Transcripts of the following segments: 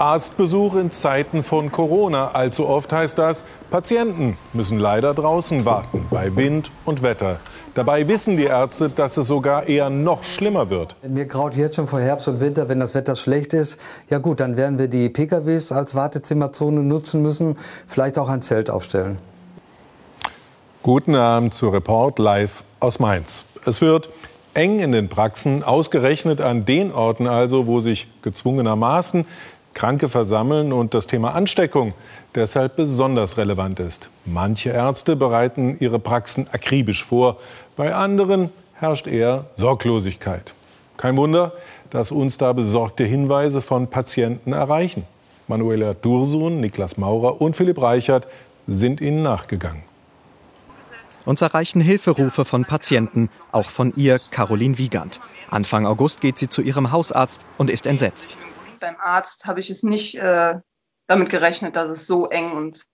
Arztbesuch in Zeiten von Corona. Allzu oft heißt das, Patienten müssen leider draußen warten, bei Wind und Wetter. Dabei wissen die Ärzte, dass es sogar eher noch schlimmer wird. Mir graut jetzt schon vor Herbst und Winter, wenn das Wetter schlecht ist. Ja gut, dann werden wir die PKWs als Wartezimmerzone nutzen müssen, vielleicht auch ein Zelt aufstellen. Guten Abend zu Report live aus Mainz. Es wird eng in den Praxen, ausgerechnet an den Orten also, wo sich gezwungenermaßen Kranke versammeln und das Thema Ansteckung deshalb besonders relevant ist. Manche Ärzte bereiten ihre Praxen akribisch vor, bei anderen herrscht eher Sorglosigkeit. Kein Wunder, dass uns da besorgte Hinweise von Patienten erreichen. Manuela Dursun, Niklas Maurer und Philipp Reichert sind ihnen nachgegangen. Uns erreichen Hilferufe von Patienten, auch von ihr, Caroline Wiegand. Anfang August geht sie zu ihrem Hausarzt und ist entsetzt. Beim Arzt habe ich es nicht äh, damit gerechnet, dass es so eng und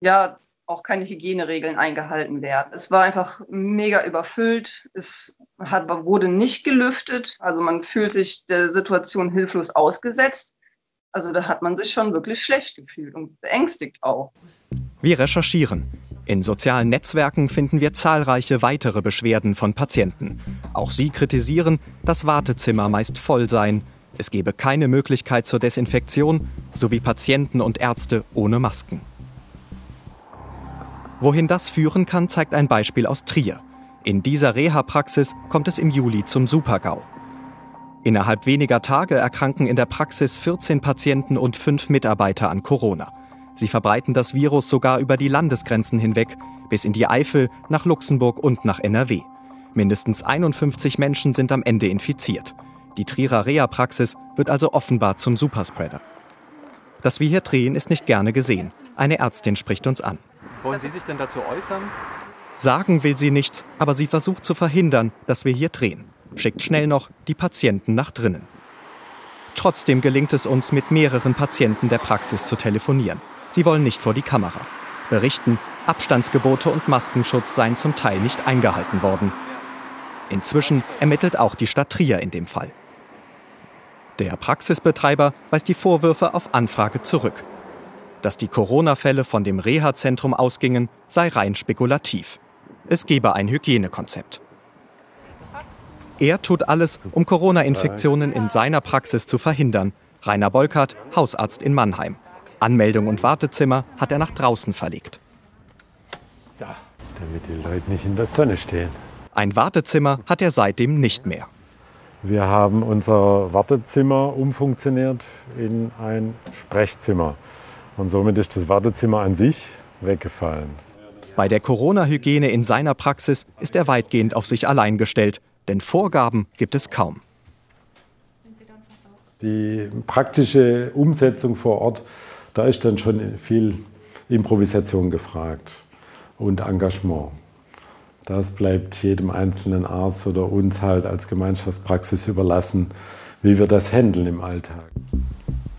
ja, auch keine Hygieneregeln eingehalten werden. Es war einfach mega überfüllt. Es hat, wurde nicht gelüftet. Also man fühlt sich der Situation hilflos ausgesetzt. Also da hat man sich schon wirklich schlecht gefühlt und beängstigt auch. Wir recherchieren. In sozialen Netzwerken finden wir zahlreiche weitere Beschwerden von Patienten. Auch sie kritisieren, dass Wartezimmer meist voll seien. Es gebe keine Möglichkeit zur Desinfektion sowie Patienten und Ärzte ohne Masken. Wohin das führen kann, zeigt ein Beispiel aus Trier. In dieser Reha-Praxis kommt es im Juli zum Supergau. Innerhalb weniger Tage erkranken in der Praxis 14 Patienten und 5 Mitarbeiter an Corona. Sie verbreiten das Virus sogar über die Landesgrenzen hinweg, bis in die Eifel, nach Luxemburg und nach NRW. Mindestens 51 Menschen sind am Ende infiziert. Die Trierer Reha-Praxis wird also offenbar zum Superspreader. Dass wir hier drehen, ist nicht gerne gesehen. Eine Ärztin spricht uns an. Wollen Sie sich denn dazu äußern? Sagen will sie nichts, aber sie versucht zu verhindern, dass wir hier drehen. Schickt schnell noch die Patienten nach drinnen. Trotzdem gelingt es uns, mit mehreren Patienten der Praxis zu telefonieren. Sie wollen nicht vor die Kamera. Berichten, Abstandsgebote und Maskenschutz seien zum Teil nicht eingehalten worden. Inzwischen ermittelt auch die Stadt Trier in dem Fall. Der Praxisbetreiber weist die Vorwürfe auf Anfrage zurück. Dass die Corona-Fälle von dem Reha-Zentrum ausgingen, sei rein spekulativ. Es gebe ein Hygienekonzept. Er tut alles, um Corona-Infektionen in seiner Praxis zu verhindern. Rainer Bolkert, Hausarzt in Mannheim. Anmeldung und Wartezimmer hat er nach draußen verlegt. So, damit die Leute nicht in der Sonne stehen. Ein Wartezimmer hat er seitdem nicht mehr. Wir haben unser Wartezimmer umfunktioniert in ein Sprechzimmer. Und somit ist das Wartezimmer an sich weggefallen. Bei der Corona-Hygiene in seiner Praxis ist er weitgehend auf sich allein gestellt, denn Vorgaben gibt es kaum. Die praktische Umsetzung vor Ort da ist dann schon viel Improvisation gefragt und Engagement. Das bleibt jedem einzelnen Arzt oder uns halt als Gemeinschaftspraxis überlassen, wie wir das handeln im Alltag.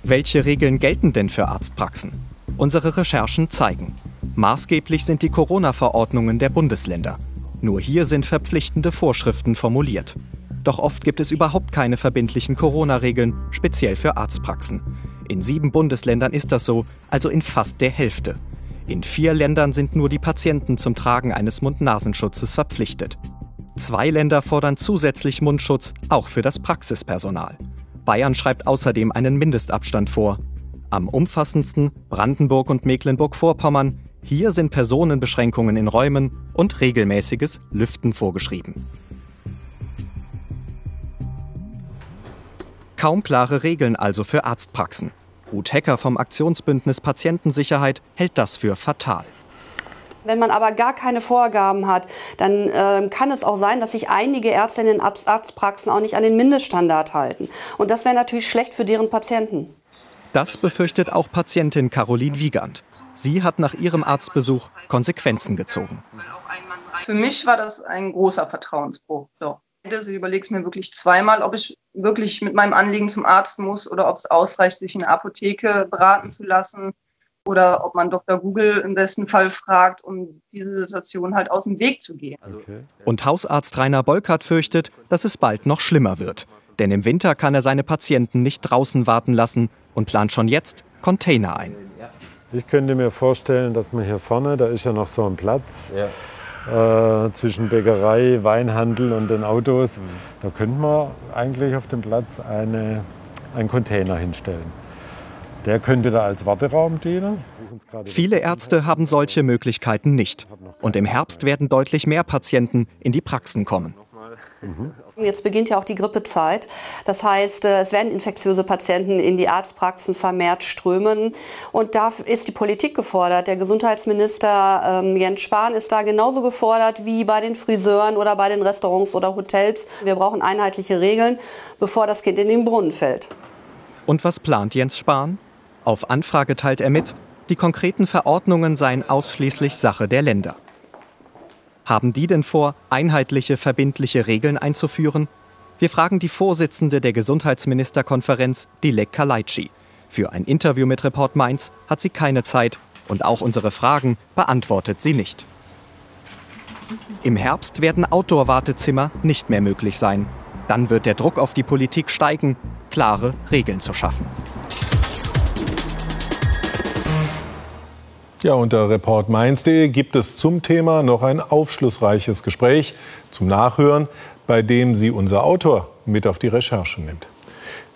Welche Regeln gelten denn für Arztpraxen? Unsere Recherchen zeigen, maßgeblich sind die Corona-Verordnungen der Bundesländer. Nur hier sind verpflichtende Vorschriften formuliert. Doch oft gibt es überhaupt keine verbindlichen Corona-Regeln, speziell für Arztpraxen. In sieben Bundesländern ist das so, also in fast der Hälfte. In vier Ländern sind nur die Patienten zum Tragen eines Mund-Nasenschutzes verpflichtet. Zwei Länder fordern zusätzlich Mundschutz, auch für das Praxispersonal. Bayern schreibt außerdem einen Mindestabstand vor. Am umfassendsten Brandenburg und Mecklenburg-Vorpommern. Hier sind Personenbeschränkungen in Räumen und regelmäßiges Lüften vorgeschrieben. Kaum klare Regeln also für Arztpraxen. Ruth Hecker vom Aktionsbündnis Patientensicherheit hält das für fatal. Wenn man aber gar keine Vorgaben hat, dann äh, kann es auch sein, dass sich einige Ärzte in den Arztpraxen auch nicht an den Mindeststandard halten. Und das wäre natürlich schlecht für deren Patienten. Das befürchtet auch Patientin Caroline Wiegand. Sie hat nach ihrem Arztbesuch Konsequenzen gezogen. Für mich war das ein großer Vertrauensbruch. Doch. Also ich überlege es mir wirklich zweimal, ob ich wirklich mit meinem Anliegen zum Arzt muss oder ob es ausreicht, sich in der Apotheke beraten zu lassen oder ob man Dr. Google im besten Fall fragt, um diese Situation halt aus dem Weg zu gehen. Okay. Und Hausarzt Rainer Bolkert fürchtet, dass es bald noch schlimmer wird. Denn im Winter kann er seine Patienten nicht draußen warten lassen und plant schon jetzt Container ein. Ich könnte mir vorstellen, dass man hier vorne, da ist ja noch so ein Platz ja. Äh, zwischen Bäckerei, Weinhandel und den Autos, mhm. da könnte man eigentlich auf dem Platz eine, einen Container hinstellen. Der könnte da als Warteraum dienen. Viele Ärzte haben solche Möglichkeiten nicht. Und im Herbst werden deutlich mehr Patienten in die Praxen kommen. Mhm. Jetzt beginnt ja auch die Grippezeit. Das heißt, äh, es werden infektiöse Patienten in die Arztpraxen vermehrt strömen. Und da ist die Politik gefordert. Der Gesundheitsminister ähm, Jens Spahn ist da genauso gefordert wie bei den Friseuren oder bei den Restaurants oder Hotels. Wir brauchen einheitliche Regeln, bevor das Kind in den Brunnen fällt. Und was plant Jens Spahn? Auf Anfrage teilt er mit, die konkreten Verordnungen seien ausschließlich Sache der Länder. Haben die denn vor, einheitliche, verbindliche Regeln einzuführen? Wir fragen die Vorsitzende der Gesundheitsministerkonferenz, Dilek Kalaitschi. Für ein Interview mit Report Mainz hat sie keine Zeit und auch unsere Fragen beantwortet sie nicht. Im Herbst werden Outdoor-Wartezimmer nicht mehr möglich sein. Dann wird der Druck auf die Politik steigen, klare Regeln zu schaffen. Ja, unter reportmainz.de gibt es zum Thema noch ein aufschlussreiches Gespräch zum Nachhören, bei dem sie unser Autor mit auf die Recherche nimmt.